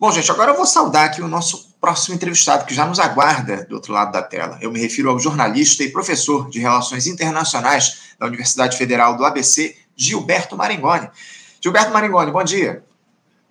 Bom, gente, agora eu vou saudar aqui o nosso próximo entrevistado, que já nos aguarda do outro lado da tela. Eu me refiro ao jornalista e professor de Relações Internacionais da Universidade Federal do ABC, Gilberto Maringoni. Gilberto Maringoni, bom dia.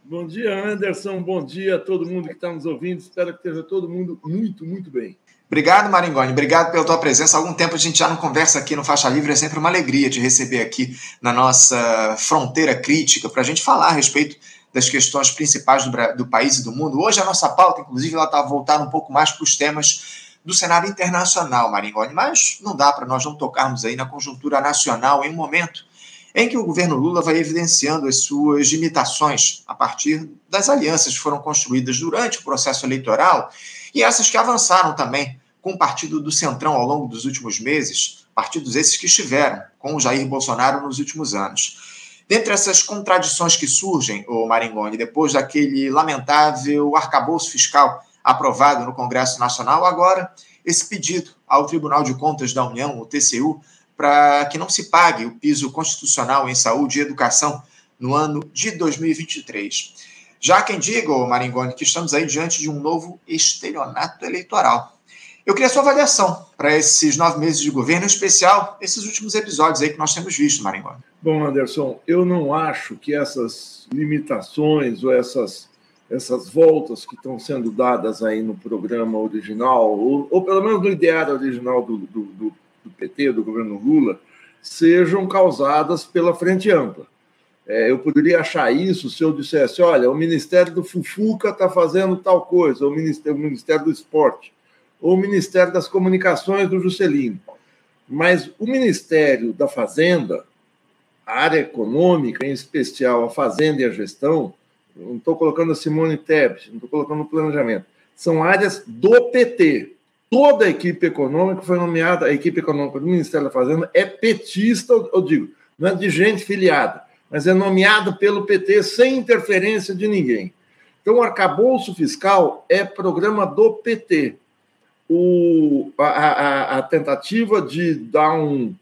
Bom dia, Anderson. Bom dia a todo mundo que está nos ouvindo. Espero que esteja todo mundo muito, muito bem. Obrigado, Maringoni. Obrigado pela tua presença. Há algum tempo a gente já não conversa aqui no Faixa Livre. É sempre uma alegria te receber aqui na nossa fronteira crítica para a gente falar a respeito das questões principais do, do, país e do mundo. Hoje a nossa pauta, inclusive, ela está voltada um pouco mais para os temas do cenário internacional, Maringoni, mas não dá para nós não tocarmos aí na conjuntura nacional em um momento em que o governo Lula vai evidenciando as suas limitações a partir das alianças que foram construídas durante o processo eleitoral e essas que avançaram também com o partido do Centrão ao longo dos últimos meses, partidos esses que estiveram com o Jair Bolsonaro nos últimos anos. Dentre essas contradições que surgem, o Maringoni, depois daquele lamentável arcabouço fiscal aprovado no Congresso Nacional, agora esse pedido ao Tribunal de Contas da União, o TCU, para que não se pague o piso constitucional em saúde e educação no ano de 2023. Já quem diga, Maringoni, que estamos aí diante de um novo estelionato eleitoral. Eu queria a sua avaliação para esses nove meses de governo, em especial esses últimos episódios aí que nós temos visto, Maringoni. Bom, Anderson, eu não acho que essas limitações ou essas, essas voltas que estão sendo dadas aí no programa original, ou, ou pelo menos no ideário original do, do, do do PT, do governo Lula, sejam causadas pela Frente Ampla. É, eu poderia achar isso se eu dissesse: olha, o Ministério do Fufuca está fazendo tal coisa, o Ministério, o Ministério do Esporte, ou o Ministério das Comunicações do Juscelino. Mas o Ministério da Fazenda, a área econômica, em especial a Fazenda e a Gestão, não estou colocando a Simone Tebet, não estou colocando o planejamento, são áreas do PT toda a equipe econômica foi nomeada, a equipe econômica do Ministério da Fazenda é petista, eu digo, não é de gente filiada, mas é nomeada pelo PT sem interferência de ninguém. Então, o arcabouço fiscal é programa do PT. O, a, a, a tentativa de dar, um,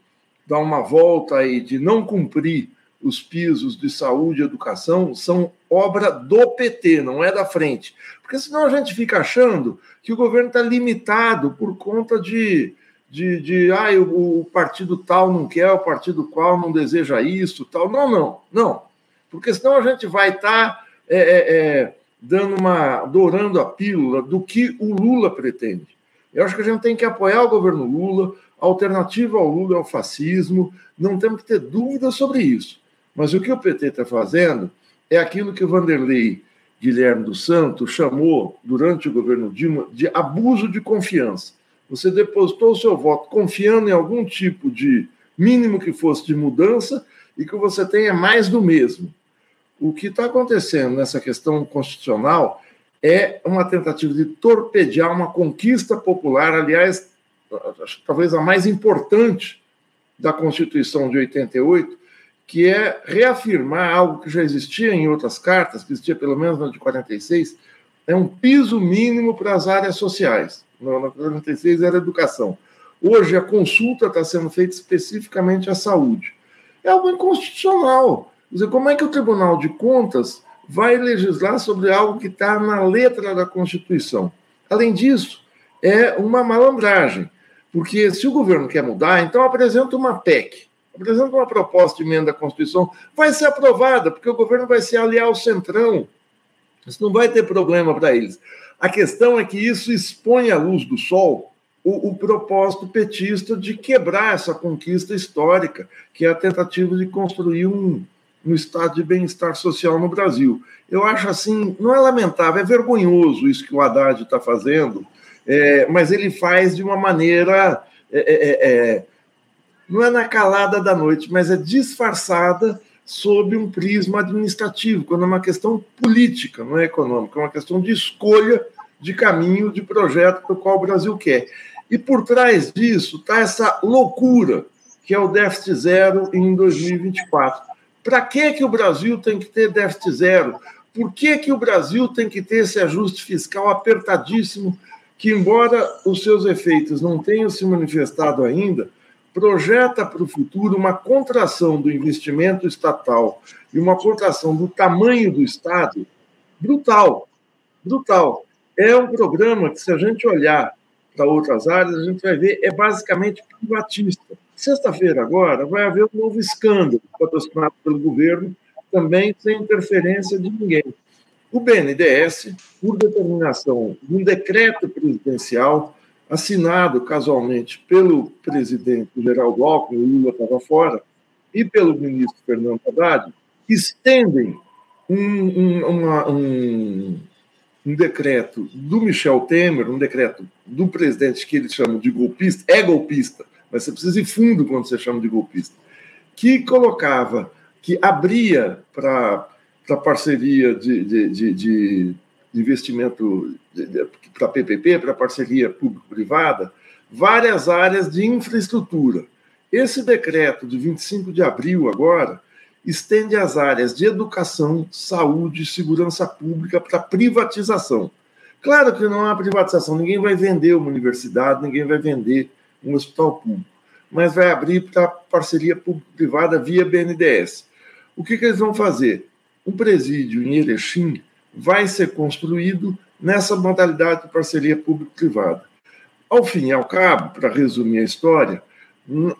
dar uma volta e de não cumprir os pisos de saúde e educação são obra do PT, não é da frente. Porque senão a gente fica achando que o governo está limitado por conta de, de, de ah, o, o, partido tal não quer, o partido qual não deseja isso, tal. Não, não, não. Porque senão a gente vai estar tá, é, é, é, dando uma. dourando a pílula do que o Lula pretende. Eu acho que a gente tem que apoiar o governo Lula, a alternativa ao Lula é o fascismo, não temos que ter dúvidas sobre isso. Mas o que o PT está fazendo é aquilo que o Vanderlei Guilherme dos Santos chamou, durante o governo Dilma, de abuso de confiança. Você depositou o seu voto confiando em algum tipo de mínimo que fosse de mudança e que você tenha mais do mesmo. O que está acontecendo nessa questão constitucional é uma tentativa de torpedear uma conquista popular, aliás, talvez a mais importante da Constituição de 88, que é reafirmar algo que já existia em outras cartas, que existia pelo menos na de 46, é um piso mínimo para as áreas sociais. Na 46 era educação. Hoje a consulta está sendo feita especificamente à saúde. É algo inconstitucional. Quer dizer, como é que o Tribunal de Contas vai legislar sobre algo que está na letra da Constituição? Além disso, é uma malandragem, porque se o governo quer mudar, então apresenta uma PEC apresenta uma proposta de emenda à Constituição, vai ser aprovada, porque o governo vai se aliar ao Centrão. Isso não vai ter problema para eles. A questão é que isso expõe à luz do sol o, o, propósito petista de quebrar essa conquista histórica, que é a tentativa de construir um, um estado de bem-estar social no Brasil. Eu acho assim, não é lamentável, é vergonhoso isso que o Haddad está fazendo, é, mas ele faz de uma maneira. É, é, é não é na calada da noite, mas é disfarçada sob um prisma administrativo, quando é uma questão política, não é econômica, é uma questão de escolha de caminho, de projeto para o qual o Brasil quer. E por trás disso está essa loucura que é o déficit zero em 2024. Para que, que o Brasil tem que ter déficit zero? Por que, que o Brasil tem que ter esse ajuste fiscal apertadíssimo, que, embora os seus efeitos não tenham se manifestado ainda, projeta para o futuro uma contração do investimento estatal e uma contração do tamanho do Estado brutal. brutal. É um programa que, se a gente olhar para outras áreas, a gente vai ver é basicamente privatista. Sexta-feira, agora, vai haver um novo escândalo patrocinado pelo governo, também sem interferência de ninguém. O BNDES, por determinação de um decreto presidencial assinado casualmente pelo presidente Geraldo Alckmin, o Lula estava fora, e pelo ministro Fernando Haddad, estendem um, um, uma, um, um decreto do Michel Temer, um decreto do presidente que eles chamam de golpista, é golpista, mas você precisa ir fundo quando você chama de golpista, que colocava, que abria para parceria de, de, de, de investimento para PPP, para parceria público-privada, várias áreas de infraestrutura. Esse decreto de 25 de abril, agora, estende as áreas de educação, saúde e segurança pública para privatização. Claro que não há privatização, ninguém vai vender uma universidade, ninguém vai vender um hospital público, mas vai abrir para parceria público-privada via BNDES. O que, que eles vão fazer? Um presídio em Erechim vai ser construído nessa modalidade de parceria público-privada. Ao fim e ao cabo, para resumir a história,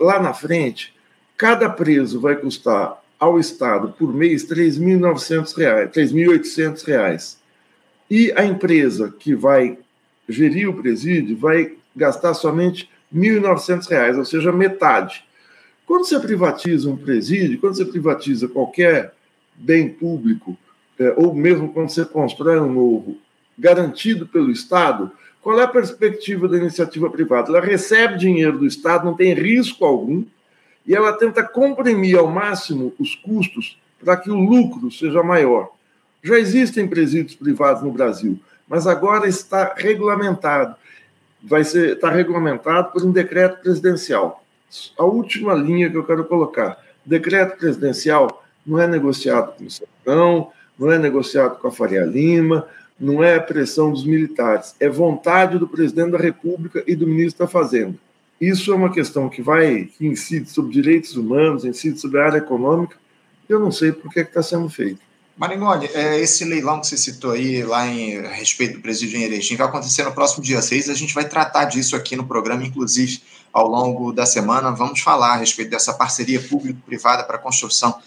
lá na frente, cada preso vai custar ao Estado por mês R$ 3.900, R$ 3.800. E a empresa que vai gerir o presídio vai gastar somente R$ 1.900, ou seja, metade. Quando você privatiza um presídio, quando você privatiza qualquer bem público, é, ou mesmo quando você constrói um novo, garantido pelo Estado, qual é a perspectiva da iniciativa privada? Ela recebe dinheiro do Estado, não tem risco algum, e ela tenta comprimir ao máximo os custos para que o lucro seja maior. Já existem presídios privados no Brasil, mas agora está regulamentado. Vai ser está regulamentado por um decreto presidencial. A última linha que eu quero colocar: decreto presidencial não é negociado com o Centrão, não é negociado com a Faria Lima, não é pressão dos militares, é vontade do presidente da República e do ministro da Fazenda. Isso é uma questão que vai, que incide sobre direitos humanos, incide sobre a área econômica. Eu não sei por que está sendo feito. Maringoni, é, esse leilão que você citou aí, lá em a respeito do presídio em Erechim, vai acontecer no próximo dia 6. A gente vai tratar disso aqui no programa, inclusive ao longo da semana. Vamos falar a respeito dessa parceria público-privada para a construção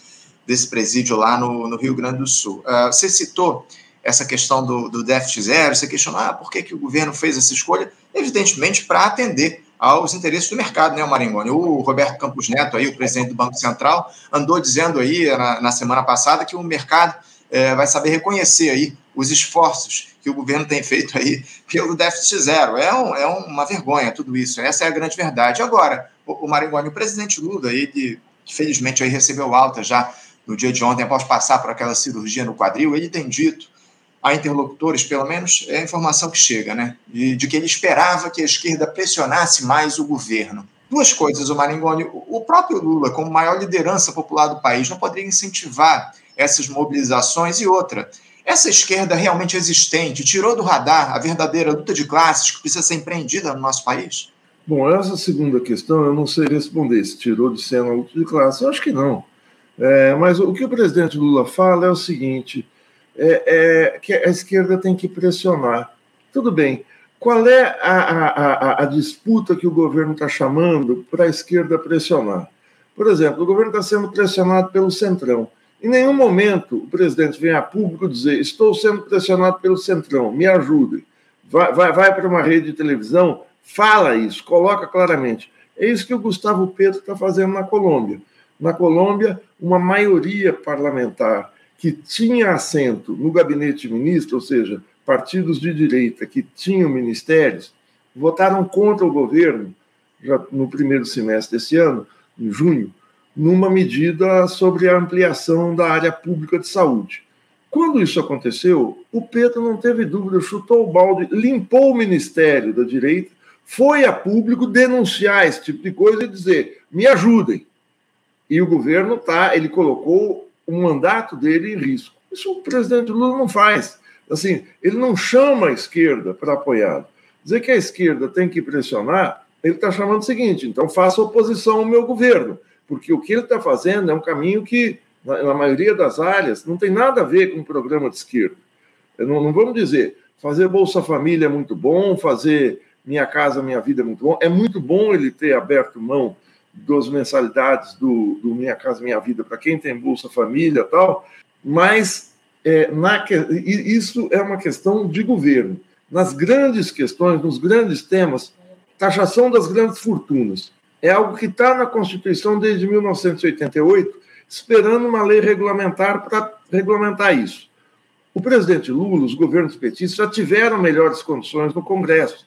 desse presídio lá no, no Rio Grande do Sul. Uh, você citou essa questão do, do déficit zero, você questionou ah, por que, que o governo fez essa escolha, evidentemente para atender aos interesses do mercado, né, Maringoni? O Roberto Campos Neto, aí, o presidente do Banco Central, andou dizendo aí na, na semana passada que o mercado é, vai saber reconhecer aí os esforços que o governo tem feito aí pelo déficit zero. É, um, é uma vergonha tudo isso, essa é a grande verdade. Agora, o, o Maringoni, o presidente Lula, ele, felizmente aí recebeu alta já no dia de ontem, após passar por aquela cirurgia no quadril, ele tem dito a interlocutores, pelo menos é a informação que chega, né? De, de, que ele esperava que a esquerda pressionasse mais o governo. Duas coisas, o Maringoni. O próprio Lula, como maior liderança popular do país, não poderia incentivar essas mobilizações. E outra, essa esquerda realmente existente tirou do radar a verdadeira luta de classes que precisa ser empreendida no nosso país? Bom, essa segunda questão eu não sei responder. Se tirou de cena a luta de classes, eu acho que não. É, mas o que o presidente Lula fala é o seguinte é, é, que a esquerda tem que pressionar. Tudo bem. Qual é a, a, a disputa que o governo está chamando para a esquerda pressionar? Por exemplo, o governo está sendo pressionado pelo Centrão. Em nenhum momento o presidente vem a público dizer: estou sendo pressionado pelo Centrão, me ajudem. Vai, vai, vai para uma rede de televisão, fala isso, coloca claramente. É isso que o Gustavo Petro está fazendo na Colômbia. Na Colômbia, uma maioria parlamentar que tinha assento no gabinete de ministro, ou seja, partidos de direita que tinham ministérios, votaram contra o governo já no primeiro semestre desse ano, em junho, numa medida sobre a ampliação da área pública de saúde. Quando isso aconteceu, o Petro não teve dúvida, chutou o balde, limpou o ministério da direita, foi a público denunciar esse tipo de coisa e dizer: me ajudem. E o governo tá, ele colocou o mandato dele em risco. Isso o presidente Lula não faz. Assim, ele não chama a esquerda para apoiá-lo. Dizer que a esquerda tem que pressionar, ele está chamando o seguinte: então faça oposição ao meu governo, porque o que ele está fazendo é um caminho que, na, na, maioria das áreas, não tem nada a ver com o programa de esquerda. Não, não vamos dizer Fazer Bolsa Família é muito bom, fazer Minha Casa Minha Vida é muito bom. É muito bom ele ter aberto mão das mensalidades do, do Minha Casa Minha Vida para quem tem Bolsa Família tal, mas é, na, isso é uma questão de governo. Nas grandes questões, nos grandes temas, taxação das grandes fortunas. É algo que está na Constituição desde 1988, esperando uma lei regulamentar para regulamentar isso. O presidente Lula, os governos petistas já tiveram melhores condições no Congresso.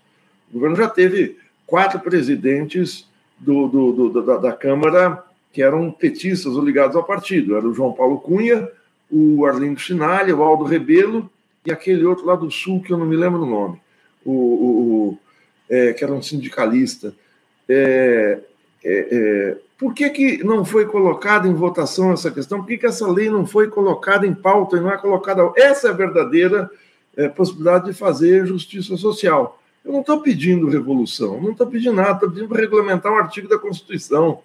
O governo já teve quatro presidentes do, do, do, da, da, Câmara que eram petistas ou ligados ao partido. Era o João Paulo Cunha, o Arlindo Chinalha, o Aldo Rebelo e aquele outro lá do Sul, que eu não me lembro o nome, o, o é, que era um sindicalista. É, é, é, por que, que não foi colocada em votação essa questão? Por que, que essa lei não foi colocada em pauta e não é colocada? Essa é a verdadeira é, possibilidade de fazer justiça social. Eu não estou pedindo revolução, não estou pedindo nada, estou pedindo para regulamentar um artigo da Constituição.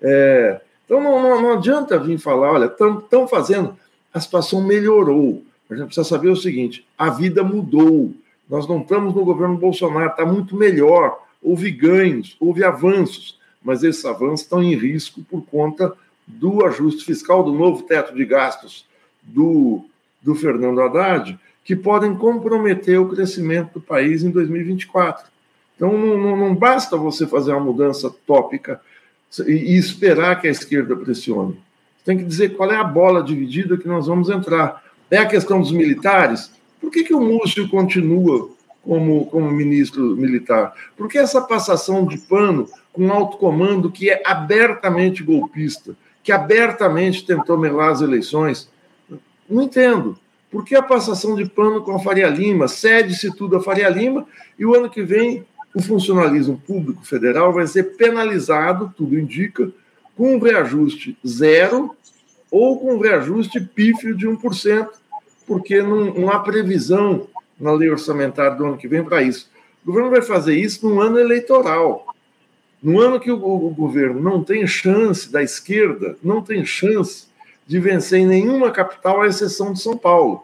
É, então não, não, não, adianta vir falar, olha, estão fazendo, a situação melhorou. A gente precisa saber o seguinte: a vida mudou. Nós não estamos no governo Bolsonaro, está muito melhor. Houve ganhos, houve avanços, mas esses avanços estão em risco por conta do ajuste fiscal, do novo teto de gastos do, do Fernando Haddad, que podem comprometer o crescimento do país em 2024. Então, não, não basta você fazer uma mudança tópica e, esperar que a esquerda pressione. Tem que dizer qual é a bola dividida que nós vamos entrar. É a questão dos militares? Por que, que o Múcio continua como, como ministro militar? Por que essa passação de pano com um alto comando que é abertamente golpista, que abertamente tentou melar as eleições? Não entendo. Por que a passação de pano com a Faria Lima? Cede-se tudo a Faria Lima e o ano que vem o funcionalismo público federal vai ser penalizado, tudo indica, com um reajuste zero ou com um reajuste pífio de 1%, porque não, não há previsão na lei orçamentária do ano que vem para isso. O governo vai fazer isso num ano eleitoral. No ano que o, o, governo não tem chance, da esquerda, não tem chance de vencer em nenhuma capital, à exceção de São Paulo. O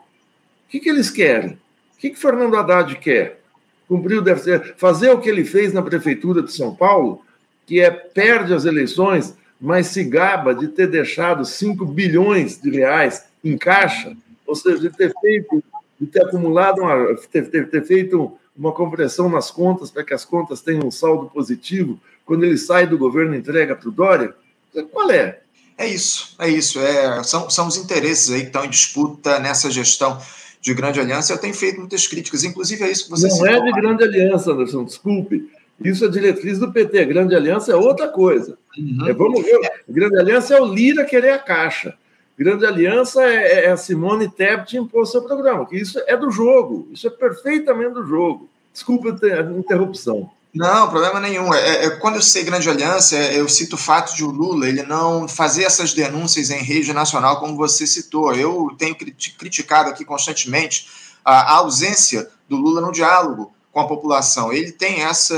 que, que eles querem? O que, que Fernando Haddad quer? Cumprir o déficit, fazer o que ele fez na prefeitura de São Paulo, que é perde as eleições, mas se gaba de ter deixado 5 bilhões de reais em caixa, ou seja, de ter feito, de ter acumulado, uma, ter, ter, ter feito uma compressão nas contas para que as contas tenham um saldo positivo, quando ele sai do governo entrega para o Dória? Qual é? É isso, é isso. É, são, são os interesses aí que estão em disputa nessa gestão de grande aliança. Eu tenho feito muitas críticas, inclusive é isso que você Não é de grande aliança, Anderson, desculpe. Isso é diretriz do PT. Grande aliança é outra coisa. Uhum. É, vamos ver. Grande aliança é o Lira querer a caixa. Grande aliança é, é a Simone Tebet impor seu programa. Que isso é do jogo. Isso é perfeitamente do jogo. Desculpa a interrupção. Não, problema nenhum. É, é, é, quando eu sei grande aliança, é, eu cito o fato de o Lula ele não fazer essas denúncias em rede nacional, como você citou. Eu tenho criticado aqui constantemente a, ausência do Lula no diálogo com a população. Ele tem essa,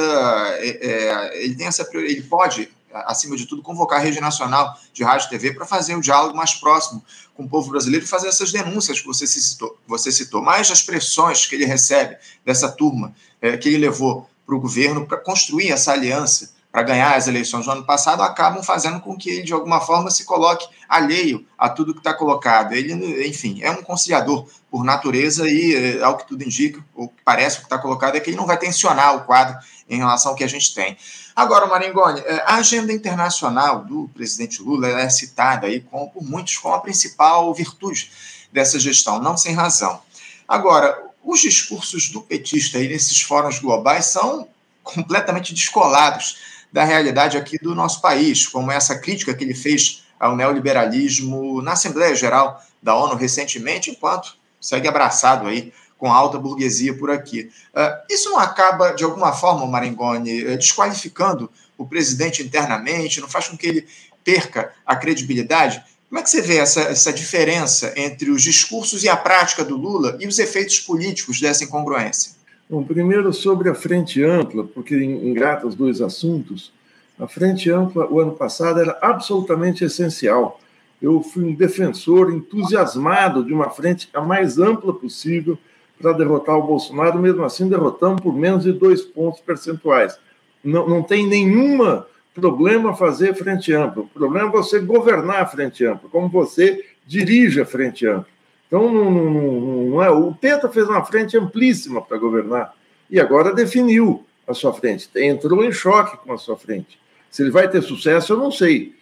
é, é ele tem essa, ele pode, acima de tudo, convocar a rede nacional de rádio e TV para fazer um diálogo mais próximo com o povo brasileiro e fazer essas denúncias que você citou. Você citou. Mais as pressões que ele recebe dessa turma é, que ele levou para o governo para construir essa aliança para ganhar as eleições do ano passado acabam fazendo com que ele, de alguma forma, se coloque alheio a tudo que está colocado. Ele, enfim, é um conciliador por natureza e, eh, ao que tudo indica, ou parece que está colocado, é que ele não vai tensionar o quadro em relação ao que a gente tem. Agora, Maringoni, eh, a agenda internacional do presidente Lula é citada aí com, por muitos como a principal virtude dessa gestão, não sem razão. Agora, os discursos do petista aí nesses fóruns globais são completamente descolados da realidade aqui do nosso país, como essa crítica que ele fez ao neoliberalismo na Assembleia Geral da ONU recentemente, enquanto segue abraçado aí com a alta burguesia por aqui. Uh, isso não acaba, de alguma forma, Marengoni, uh, desqualificando o presidente internamente, não faz com que ele perca a credibilidade? Como é que você vê essa, essa diferença entre os discursos e a prática do Lula e os efeitos políticos dessa incongruência? Bom, primeiro sobre a frente ampla, porque engata os dois assuntos. A frente ampla, o ano passado, era absolutamente essencial. Eu fui um defensor entusiasmado de uma frente a mais ampla possível para derrotar o Bolsonaro, mesmo assim derrotamos por menos de dois pontos percentuais. Não, não tem nenhum problema fazer frente ampla. O problema é você governar a frente ampla, como você dirige a frente ampla. Então, não, não, não é. O Peta fez uma frente amplíssima para governar e agora definiu a sua frente, entrou em choque com a sua frente. Se ele vai ter sucesso, eu não sei.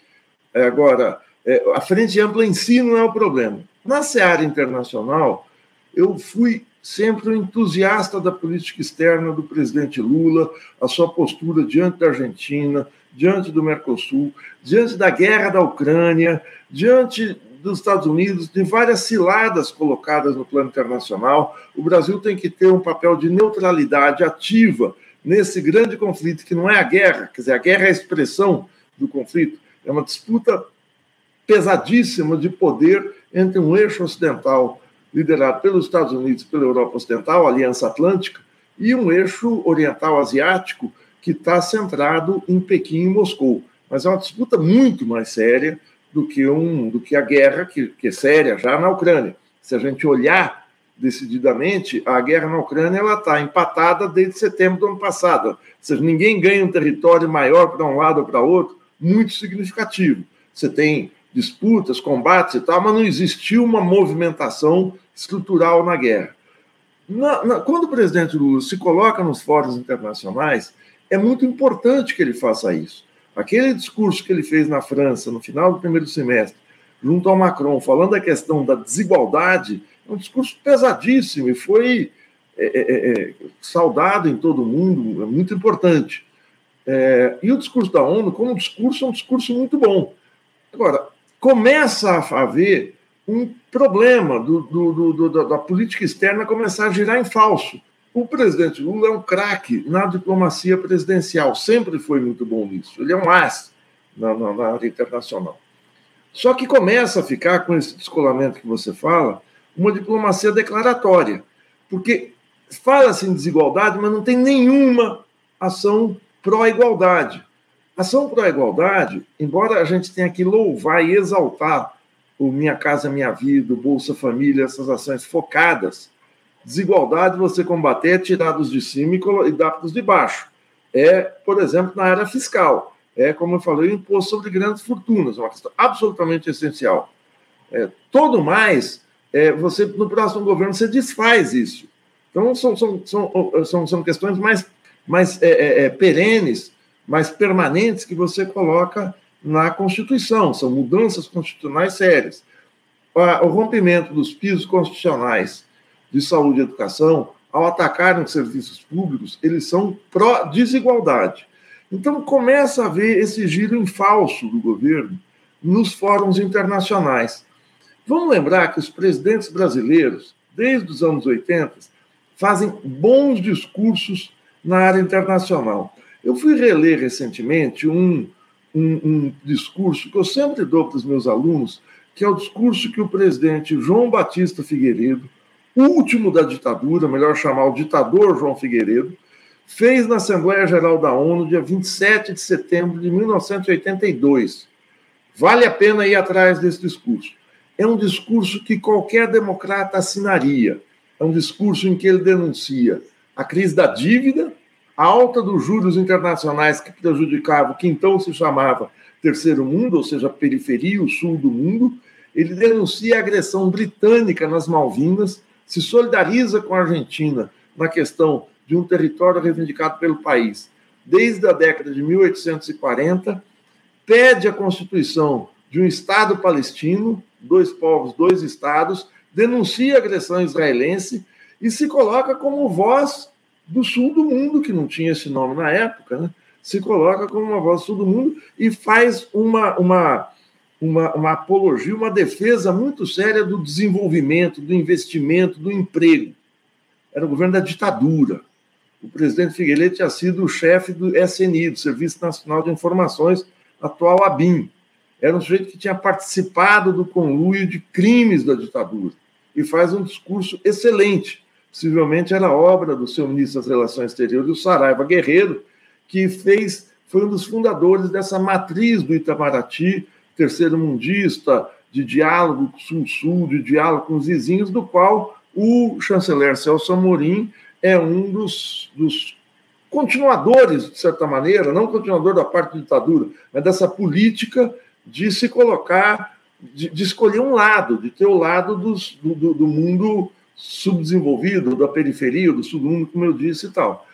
É, agora, é, a frente ampla em si não é o problema. Na seara internacional, eu fui sempre um entusiasta da política externa do presidente Lula, a sua postura diante da Argentina, diante do Mercosul, diante da guerra da Ucrânia, diante dos Estados Unidos, de várias ciladas colocadas no plano internacional. O Brasil tem que ter um papel de neutralidade ativa nesse grande conflito, que não é a guerra, quer dizer, a guerra é a expressão do conflito, é uma disputa pesadíssima de poder entre um eixo ocidental liderado pelos Estados Unidos pela Europa Ocidental, Aliança Atlântica, e um eixo oriental asiático que está centrado em Pequim e Moscou. Mas é uma disputa muito mais séria do que, um, do que a guerra, que, que é séria já na Ucrânia. Se a gente olhar decididamente, a guerra na Ucrânia está empatada desde setembro do ano passado. Ou seja, ninguém ganha um território maior para um lado ou para outro, muito significativo. Você tem disputas, combates e tal, mas não existiu uma movimentação estrutural na guerra. Na, na, quando o presidente Lula se coloca nos fóruns internacionais, é muito importante que ele faça isso. Aquele discurso que ele fez na França no final do primeiro semestre, junto ao Macron, falando da questão da desigualdade, é um discurso pesadíssimo e foi é, é, é, é saudado em todo o mundo, é muito importante. É, e o discurso da ONU, como discurso, é um discurso muito bom. Agora, começa a haver um problema do, do, do, da política externa começar a girar em falso. O presidente Lula é um craque na diplomacia presidencial, sempre foi muito bom nisso. Ele é um as na, na, na área internacional. Só que começa a ficar, com esse descolamento que você fala, uma diplomacia declaratória. Porque fala-se em desigualdade, mas não tem nenhuma ação pró-igualdade. Ação pró-igualdade, embora a gente tenha que louvar e exaltar o Minha Casa Minha Vida, o Bolsa Família, essas ações focadas, desigualdade você combater é tirar dos de cima e dar para os de baixo. É, por exemplo, na área fiscal. É, como eu falei, o imposto sobre grandes fortunas, uma questão absolutamente essencial. É, todo mais é, você no próximo governo você desfaz isso. Então são, são, são, são, são questões mais, mais é, é, é, perenes, mais permanentes que você coloca na Constituição. São mudanças constitucionais sérias. O rompimento dos pisos constitucionais de saúde e educação, ao atacarem os serviços públicos, eles são pró-desigualdade. Então começa a haver esse giro em falso do governo nos fóruns internacionais. Vamos lembrar que os presidentes brasileiros, desde os anos 80, fazem bons discursos na área internacional. Eu fui reler recentemente um, um, um discurso que eu sempre dou para os meus alunos, que é o discurso que o presidente João Batista Figueiredo, último da ditadura, melhor chamar o ditador João Figueiredo, fez na Assembleia Geral da ONU, dia 27 de setembro de 1982. Vale a pena ir atrás desse discurso é um discurso que qualquer democrata assinaria. É um discurso em que ele denuncia a crise da dívida, a alta dos juros internacionais que prejudicava o que então se chamava terceiro mundo, ou seja, periferia, o sul do mundo. Ele denuncia a agressão britânica nas Malvinas, se solidariza com a Argentina na questão de um território reivindicado pelo país desde a década de 1840, pede a constituição de um Estado palestino, dois povos, dois estados, denuncia a agressão israelense e se coloca como voz do sul do mundo, que não tinha esse nome na época, né? se coloca como uma voz do sul do mundo e faz uma, uma, uma, uma apologia, uma defesa muito séria do desenvolvimento, do investimento, do emprego. Era o governo da ditadura. O presidente Figueiredo tinha sido o chefe do SNI, do Serviço Nacional de Informações, atual ABIN era um sujeito que tinha participado do conluio de crimes da ditadura e faz um discurso excelente. Possivelmente era obra do seu ministro das Relações Exteriores, o Saraiva Guerreiro, que fez, foi um dos fundadores dessa matriz do Itamaraty, terceiro mundista, de diálogo sul-sul, de diálogo com os vizinhos, do qual o chanceler Celso Amorim é um dos, dos continuadores, de certa maneira, não continuador da parte da ditadura, mas dessa política de se colocar, de, de escolher um lado, de ter o lado dos, do, do, mundo subdesenvolvido, da periferia, do submundo, como eu disse e tal.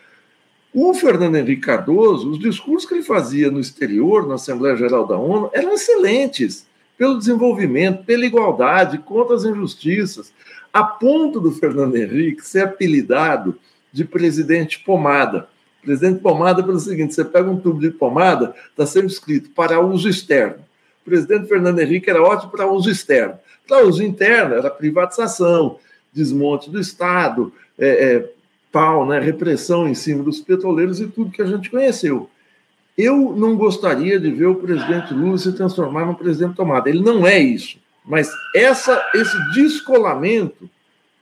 O Fernando Henrique Cardoso, os discursos que ele fazia no exterior, na Assembleia Geral da ONU, eram excelentes pelo desenvolvimento, pela igualdade, contra as injustiças, a ponto do Fernando Henrique ser apelidado de presidente pomada. Presidente pomada pelo seguinte: você pega um tubo de pomada, está sempre escrito para uso externo. O presidente Fernando Henrique era ótimo para uso externo. Para uso interno, era privatização, desmonte do Estado, é, é, pau, né, repressão em cima dos petroleiros e tudo que a gente conheceu. Eu não gostaria de ver o presidente Lula se transformar num presidente tomada. Ele não é isso. Mas essa, esse descolamento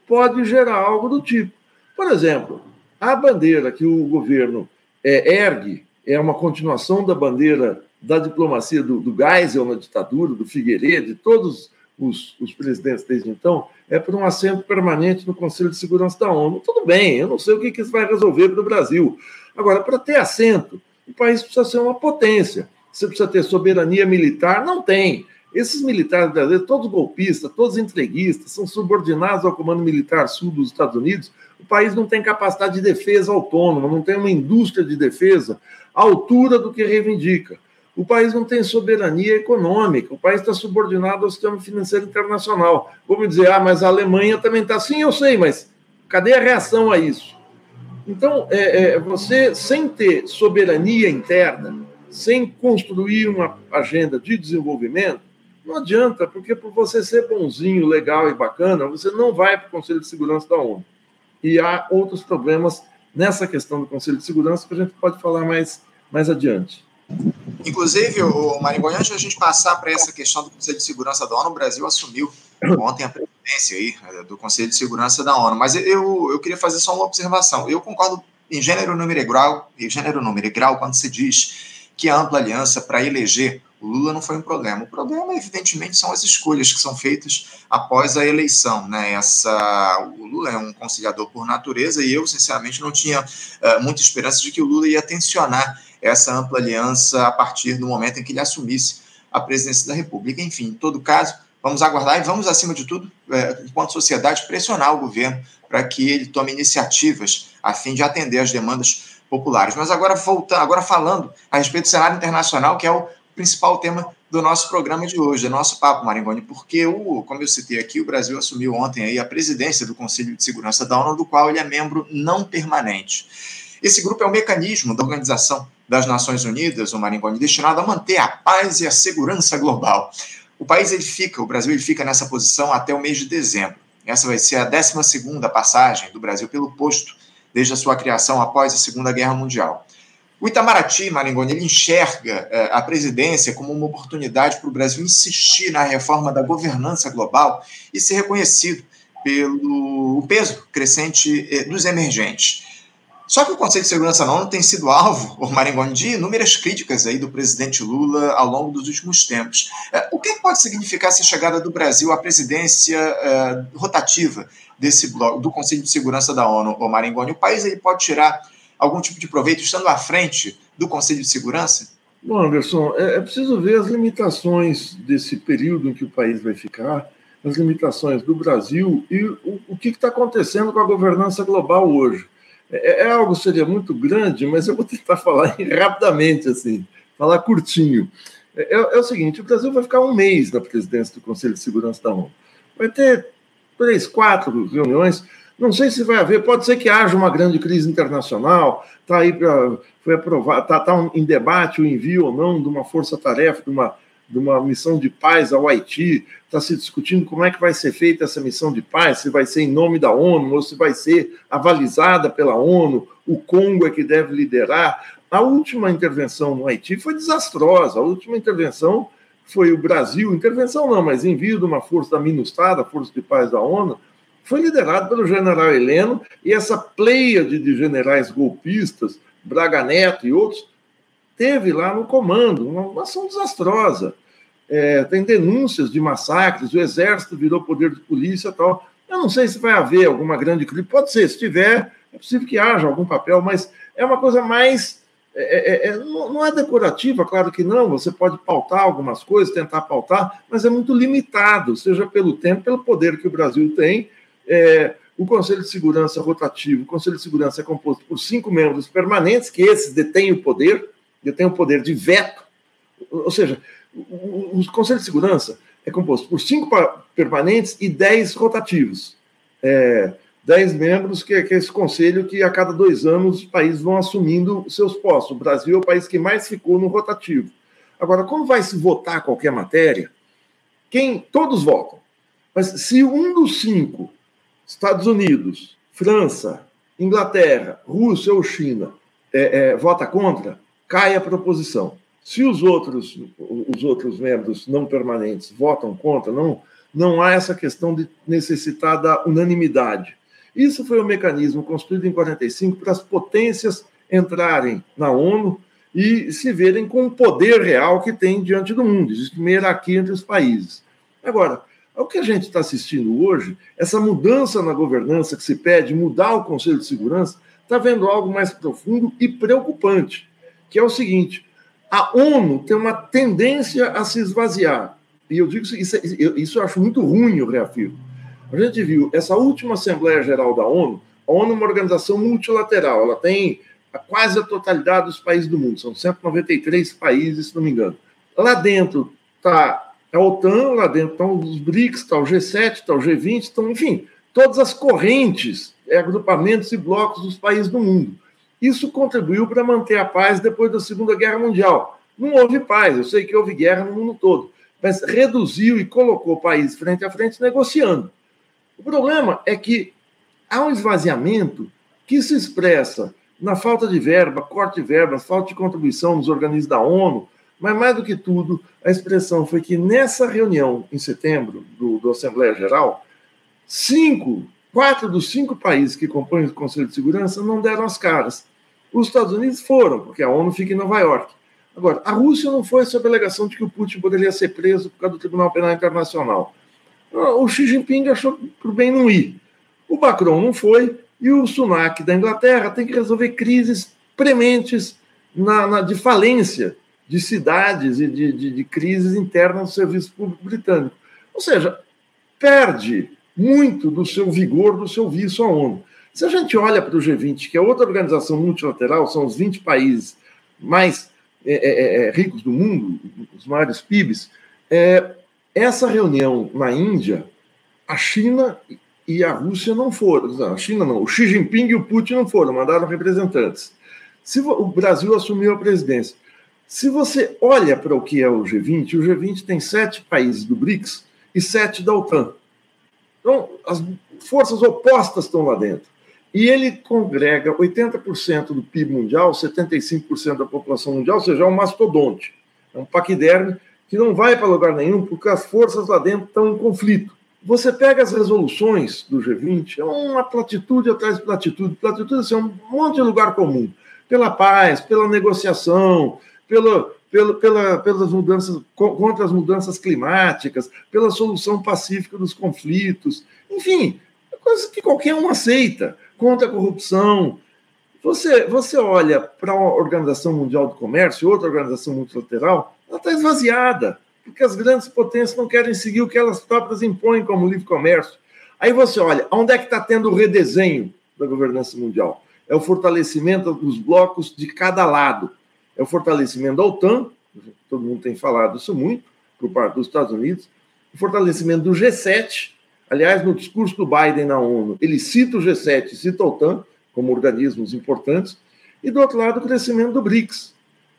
pode gerar algo do tipo. Por exemplo, a bandeira que o governo é, ergue é uma continuação da bandeira da diplomacia do, do Geisel na ditadura, do Figueiredo, de todos os, os, presidentes desde então, é por um assento permanente no Conselho de Segurança da ONU. Tudo bem, eu não sei o que, que isso vai resolver para o Brasil. Agora, para ter assento, o país precisa ser uma potência. Você precisa ter soberania militar? Não tem. Esses militares brasileiros, todos golpistas, todos entreguistas, são subordinados ao Comando Militar Sul dos Estados Unidos. O país não tem capacidade de defesa autônoma, não tem uma indústria de defesa à altura do que reivindica. O país não tem soberania econômica, o país está subordinado ao sistema financeiro internacional. Vamos dizer, ah, mas a Alemanha também está assim, eu sei, mas cadê a reação a isso? Então, é, é, você, sem ter soberania interna, sem construir uma agenda de desenvolvimento, não adianta, porque por você ser bonzinho, legal e bacana, você não vai para o Conselho de Segurança da ONU. E há outros problemas nessa questão do Conselho de Segurança que a gente pode falar mais, mais adiante. Inclusive, o Marinho, antes de a gente passar para essa questão do Conselho de Segurança da ONU, o Brasil assumiu ontem a presidência aí eh, do Conselho de Segurança da ONU. Mas eu, eu queria fazer só uma observação. Eu concordo em gênero, número e grau, em gênero, número e grau, quando se diz que a ampla aliança para eleger o Lula não foi um problema. O problema, evidentemente, são as escolhas que são feitas após a eleição. Né? Essa, o Lula é um conciliador por natureza e eu, sinceramente, não tinha uh, muita esperança de que o Lula ia tensionar essa ampla aliança a partir do momento em que ele assumisse a presidência da República. Enfim, em todo caso, vamos aguardar e vamos, acima de tudo, uh, enquanto sociedade, pressionar o governo para que ele tome iniciativas a fim de atender às demandas populares. Mas agora voltando, agora falando a respeito do cenário internacional, que é o principal tema do nosso programa de hoje, do nosso papo, Maringoni, porque, o, como eu citei aqui, o Brasil assumiu ontem aí a presidência do Conselho de Segurança da ONU, do qual ele é membro não permanente. Esse grupo é um mecanismo da Organização das Nações Unidas, o Maringoni, destinado a manter a paz e a segurança global. O país ele fica, o Brasil ele fica nessa posição até o mês de dezembro. Essa vai ser a 12 passagem do Brasil pelo posto desde a sua criação após a Segunda Guerra Mundial. O Itamaraty, Maringoni, ele enxerga eh, a presidência como uma oportunidade para o Brasil insistir na reforma da governança global e ser reconhecido pelo peso crescente eh, dos emergentes. Só que o Conselho de Segurança da ONU tem sido alvo, o Maringoni, de inúmeras críticas aí do presidente Lula ao longo dos últimos tempos. Eh, o que pode significar essa chegada do Brasil à presidência rotativa desse bloco, do Conselho de Segurança da ONU, o Maringoni? O país ele pode tirar algum tipo de proveito estando à frente do Conselho de Segurança? Bom, Anderson, é, é preciso ver as limitações desse período em que o país vai ficar, as limitações do Brasil e o, o que está acontecendo com a governança global hoje. É, é, algo seria muito grande, mas eu vou tentar falar rapidamente, assim, falar curtinho. É, é, é, o seguinte: o Brasil vai ficar um mês na presidência do Conselho de Segurança da ONU. Vai ter três, quatro reuniões. Não sei se vai haver, pode ser que haja uma grande crise internacional, está aí para. Foi aprovado, está tá em debate o envio ou não de uma força-tarefa, de uma, de uma missão de paz ao Haiti, está se discutindo como é que vai ser feita essa missão de paz, se vai ser em nome da ONU ou se vai ser avalizada pela ONU, o Congo é que deve liderar. A última intervenção no Haiti foi desastrosa, a última intervenção foi o Brasil, intervenção não, mas envio de uma força da Força de Paz da ONU, foi liderado pelo general Heleno e essa pleiade de generais golpistas, Braga Neto e outros, teve lá no comando, uma, ação desastrosa. É, tem denúncias de massacres, o exército virou poder de polícia tal. Eu não sei se vai haver alguma grande crise, pode ser, se tiver, é possível que haja algum papel, mas é uma coisa mais. É, é, é não é decorativa, claro que não, você pode pautar algumas coisas, tentar pautar, mas é muito limitado, seja pelo tempo, pelo poder que o Brasil tem. É, o Conselho de Segurança rotativo, o Conselho de Segurança é composto por cinco membros permanentes, que esses detêm o poder, detêm o poder de veto, ou seja, o, o Conselho de Segurança é composto por cinco permanentes e dez rotativos. É, dez membros, que, que é esse conselho que a cada dois anos os países vão assumindo seus postos. O Brasil é o país que mais ficou no rotativo. Agora, como vai se votar qualquer matéria, quem todos votam. Mas se um dos cinco, Estados Unidos, França, Inglaterra, Rússia ou China, é, é, vota contra, cai a proposição. Se os outros, os outros membros não permanentes votam contra, não, não há essa questão de necessitar da unanimidade. Isso foi um mecanismo construído em 45 para as potências entrarem na ONU e se verem com o poder real que tem diante do mundo. Existe uma hierarquia entre os países. Agora, o que a gente está assistindo hoje, essa mudança na governança que se pede, mudar o Conselho de Segurança, está vendo algo mais profundo e preocupante, que é o seguinte: a ONU tem uma tendência a se esvaziar. E eu digo isso, isso eu acho muito ruim, eu reafirmo. A gente viu essa última Assembleia Geral da ONU, a ONU é uma organização multilateral, ela tem quase a totalidade dos países do mundo, são 193 países, se não me engano. Lá dentro está a OTAN, lá dentro estão os BRICS, está o G7, está o G20, estão, enfim, todas as correntes, agrupamentos e blocos dos países do mundo. Isso contribuiu para manter a paz depois da Segunda Guerra Mundial. Não houve paz, eu sei que houve guerra no mundo todo, mas reduziu e colocou países frente a frente negociando. O problema é que há um esvaziamento que se expressa na falta de verba, corte de verba, falta de contribuição nos organismos da ONU, mas mais do que tudo, a expressão foi que nessa reunião em setembro do, do Assembleia Geral, cinco, quatro dos cinco países que compõem o Conselho de Segurança não deram as caras. Os Estados Unidos foram, porque a ONU fica em Nova York. Agora, a Rússia não foi sob a alegação de que o Putin poderia ser preso por causa do Tribunal Penal Internacional. O Xi Jinping achou por bem não ir. O Macron não foi, e o Sunak da Inglaterra tem que resolver crises prementes na, na de falência de cidades e de, de, de crises internas do serviço público britânico. Ou seja, perde muito do seu vigor, do seu vício à ONU. Se a gente olha para o G20, que é outra organização multilateral, são os 20 países mais é, é, é, é, ricos do mundo, os maiores PIBs, é, essa reunião na Índia, a China e a Rússia não foram. A China não, o Xi Jinping e o Putin não foram, mandaram representantes. Se o Brasil assumiu a presidência. Se você olha para o que é o G20, o G20 tem sete países do BRICS e sete da OTAN. Então, as forças opostas estão lá dentro. E ele congrega 80% do PIB mundial, 75% da população mundial, ou seja, é um mastodonte. É um paquiderme que não vai para lugar nenhum porque as forças lá dentro estão em conflito. Você pega as resoluções do G20, é uma platitude atrás de platitude. Platitude assim, é um monte de lugar comum. Pela paz, pela negociação, pela, pela, pela, pelas mudanças, contra as mudanças climáticas, pela solução pacífica dos conflitos. Enfim, é coisa que qualquer um aceita contra a corrupção. Você, você olha para a Organização Mundial do Comércio, outra organização multilateral, ela está esvaziada, porque as grandes potências não querem seguir o que elas próprias impõem como livre comércio. Aí você olha, onde é que está tendo o redesenho da governança mundial? É o fortalecimento dos blocos de cada lado. É o fortalecimento da OTAN, todo mundo tem falado isso muito, por parte dos Estados Unidos, o fortalecimento do G7, Aliás, no discurso do Biden na ONU, ele cita o G7 cita a OTAN como organismos importantes, e do outro lado, o crescimento do BRICS.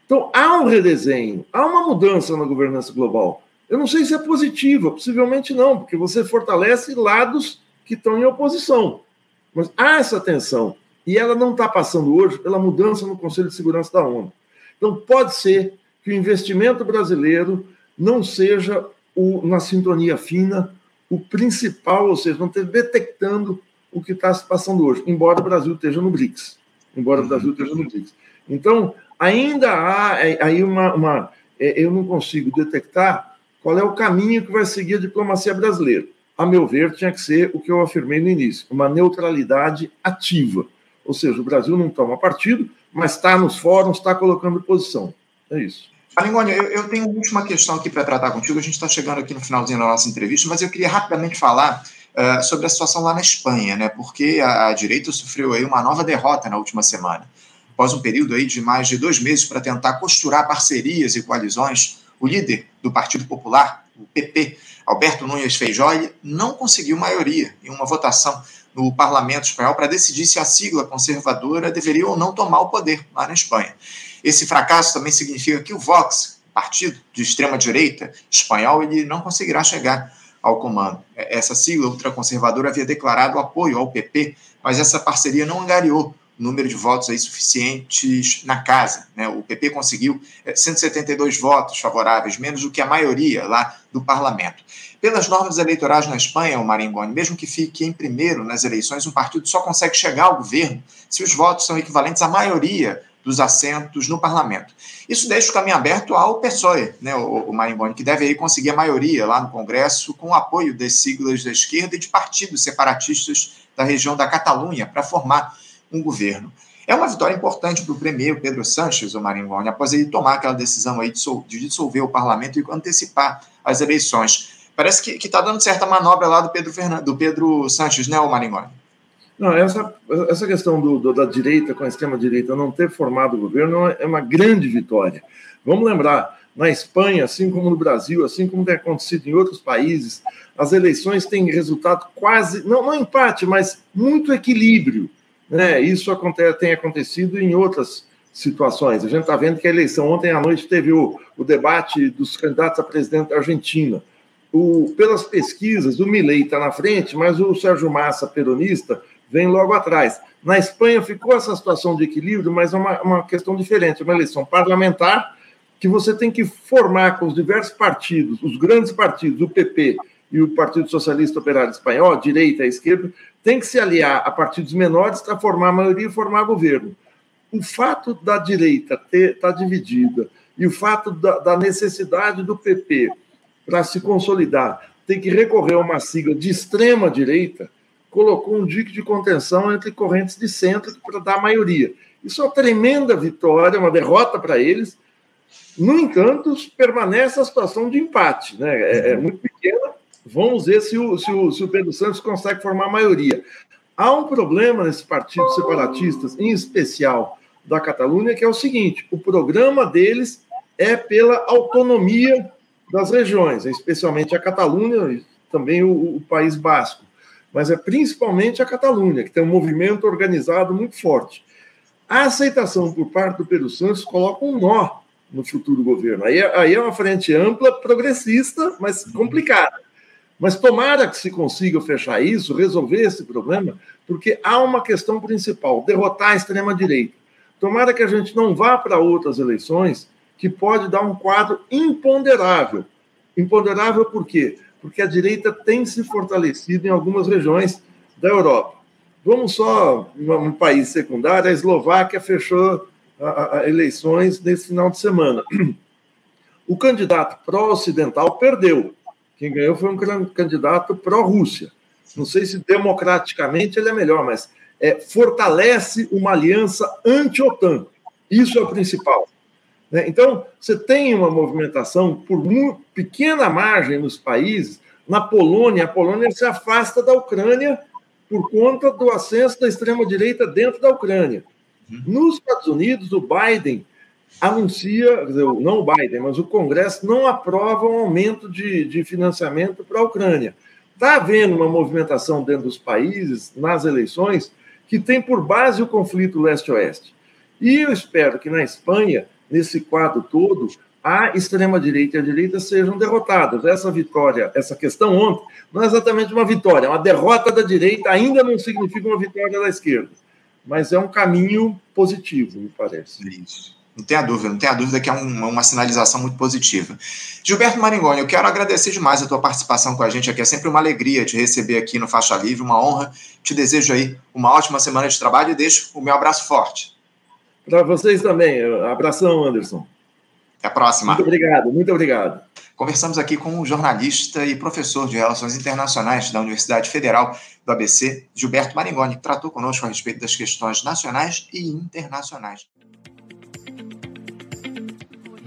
Então, há um redesenho, há uma mudança na governança global. Eu não sei se é positiva, possivelmente não, porque você fortalece lados que estão em oposição. Mas há essa tensão, e ela não está passando hoje pela mudança no Conselho de Segurança da ONU. Então, pode ser que o investimento brasileiro não seja o, na sintonia fina o principal, ou seja, não esteja detectando o que está se passando hoje, embora o Brasil esteja no BRICS. Embora o Brasil esteja no BRICS. Então, ainda há é, aí uma, uma. É, eu não consigo detectar qual é o caminho que vai seguir a diplomacia brasileira. a meu ver, tinha que ser o que eu afirmei no início, uma neutralidade ativa. Ou seja, o Brasil não toma partido, mas está nos fóruns, está colocando posição. É isso. Alingoni, eu, eu tenho uma última questão aqui para tratar contigo. A gente está chegando aqui no finalzinho da nossa entrevista, mas eu queria rapidamente falar uh, sobre a situação lá na Espanha, né? Porque a, a, direita sofreu aí uma nova derrota na última semana. Após um período aí de mais de dois meses para tentar costurar parcerias e coalizões, o líder do Partido Popular, PP, Alberto Núñez Feijóo, não conseguiu maioria em uma votação no parlamento espanhol para decidir se a sigla conservadora deveria ou não tomar o poder lá na Espanha. Esse fracasso também significa que o Vox, partido de extrema-direita espanhol, ele não conseguirá chegar ao comando. Essa sigla ultraconservadora havia declarado apoio ao PP, mas essa parceria não angariou número de votos aí suficientes na casa. Né? O PP conseguiu 172 eh, votos favoráveis, menos do que a maioria lá do parlamento. Pelas normas eleitorais na Espanha, o Maringoni, mesmo que fique em primeiro nas eleições, um partido só consegue chegar ao governo se os votos são equivalentes à maioria dos assentos no parlamento. Isso deixa o caminho aberto ao PSOE, né, o, o Marimboni, que deve aí conseguir a maioria lá no Congresso com o apoio das siglas da esquerda e de partidos separatistas da região da Catalunha para formar um governo. É uma vitória importante para o premier Pedro Sanches, o Marimboni, após ele tomar aquela decisão aí de dissolver o parlamento e antecipar as eleições. Parece que está dando certa manobra lá do Pedro, Fernando, do Pedro Sanches, né, o Maringoni? Não, essa, essa questão do, do, da direita com a extrema-direita não ter formado o governo é uma grande vitória. Vamos lembrar, na Espanha, assim como no Brasil, assim como tem acontecido em outros países, as eleições têm resultado quase, não, não empate, mas muito equilíbrio. Né? Isso acontece, tem acontecido em outras situações. A gente está vendo que a eleição ontem à noite teve o, o debate dos candidatos a presidente da Argentina. O, pelas pesquisas, o Milei está na frente, mas o Sérgio Massa, peronista, vem logo atrás. Na Espanha ficou essa situação de equilíbrio, mas é uma, uma questão diferente, é uma eleição parlamentar que você tem que formar com os diversos partidos, os grandes partidos, o PP e o Partido Socialista Operário Espanhol, direita e esquerda, tem que se aliar a partidos menores para formar a maioria e formar governo. O fato da direita estar tá dividida e o fato da, da necessidade do PP para se consolidar ter que recorrer a uma sigla de extrema direita colocou um dique de contenção entre correntes de centro para dar maioria. Isso é uma tremenda vitória, uma derrota para eles. No entanto, permanece a situação de empate, né? É, é muito pequena. Vamos ver se o, se, o, se o Pedro Santos consegue formar maioria. Há um problema nesses partidos separatistas, em especial da Catalunha, que é o seguinte: o programa deles é pela autonomia das regiões, especialmente a Catalunha e também o, o País Basco mas é principalmente a Catalunha, que tem um movimento organizado muito forte. A aceitação por parte do Pedro Santos coloca um nó no futuro governo. Aí, aí é uma frente ampla, progressista, mas complicada. Mas tomara que se consiga fechar isso, resolver esse problema, porque há uma questão principal: derrotar a extrema-direita. Tomara que a gente não vá para outras eleições que pode dar um quadro imponderável. Imponderável por quê? porque a direita tem se fortalecido em algumas regiões da Europa. Vamos só um país secundário, a Eslováquia fechou eleições nesse final de semana. O candidato pró-ocidental perdeu. Quem ganhou foi um candidato pró-Rússia. Não sei se democraticamente ele é melhor, mas é, fortalece uma aliança anti-OTAN. Isso é o principal. Né? Então, você tem uma movimentação por pequena margem nos países. Na Polônia, a Polônia se afasta da Ucrânia por conta do ascenso da extrema-direita dentro da Ucrânia. Uhum. Nos Estados Unidos, o Biden anuncia, não o Biden, mas o Congresso não aprova um aumento de, de financiamento para a Ucrânia. Está havendo uma movimentação dentro dos países, nas eleições, que tem por base o conflito leste-oeste. E eu espero que na Espanha nesse quadro todo, a extrema-direita e a direita sejam derrotadas. Essa vitória, essa questão ontem, não é exatamente uma vitória, é uma derrota da direita ainda não significa uma vitória da esquerda, mas é um caminho positivo, me parece. Isso. Não tenha dúvida, não tenha dúvida que é uma, uma sinalização muito positiva. Gilberto Maringoni, eu quero agradecer demais a tua participação com a gente aqui. É sempre uma alegria te receber aqui no Faixa Livre, uma honra. Te desejo aí uma ótima semana de trabalho e deixo o meu abraço forte. Para vocês também. Abração, Anderson. Até a próxima. Muito obrigado, muito obrigado. Conversamos aqui com o jornalista e professor de Relações Internacionais da Universidade Federal do ABC, Gilberto Maringoni, que tratou conosco a respeito das questões nacionais e internacionais.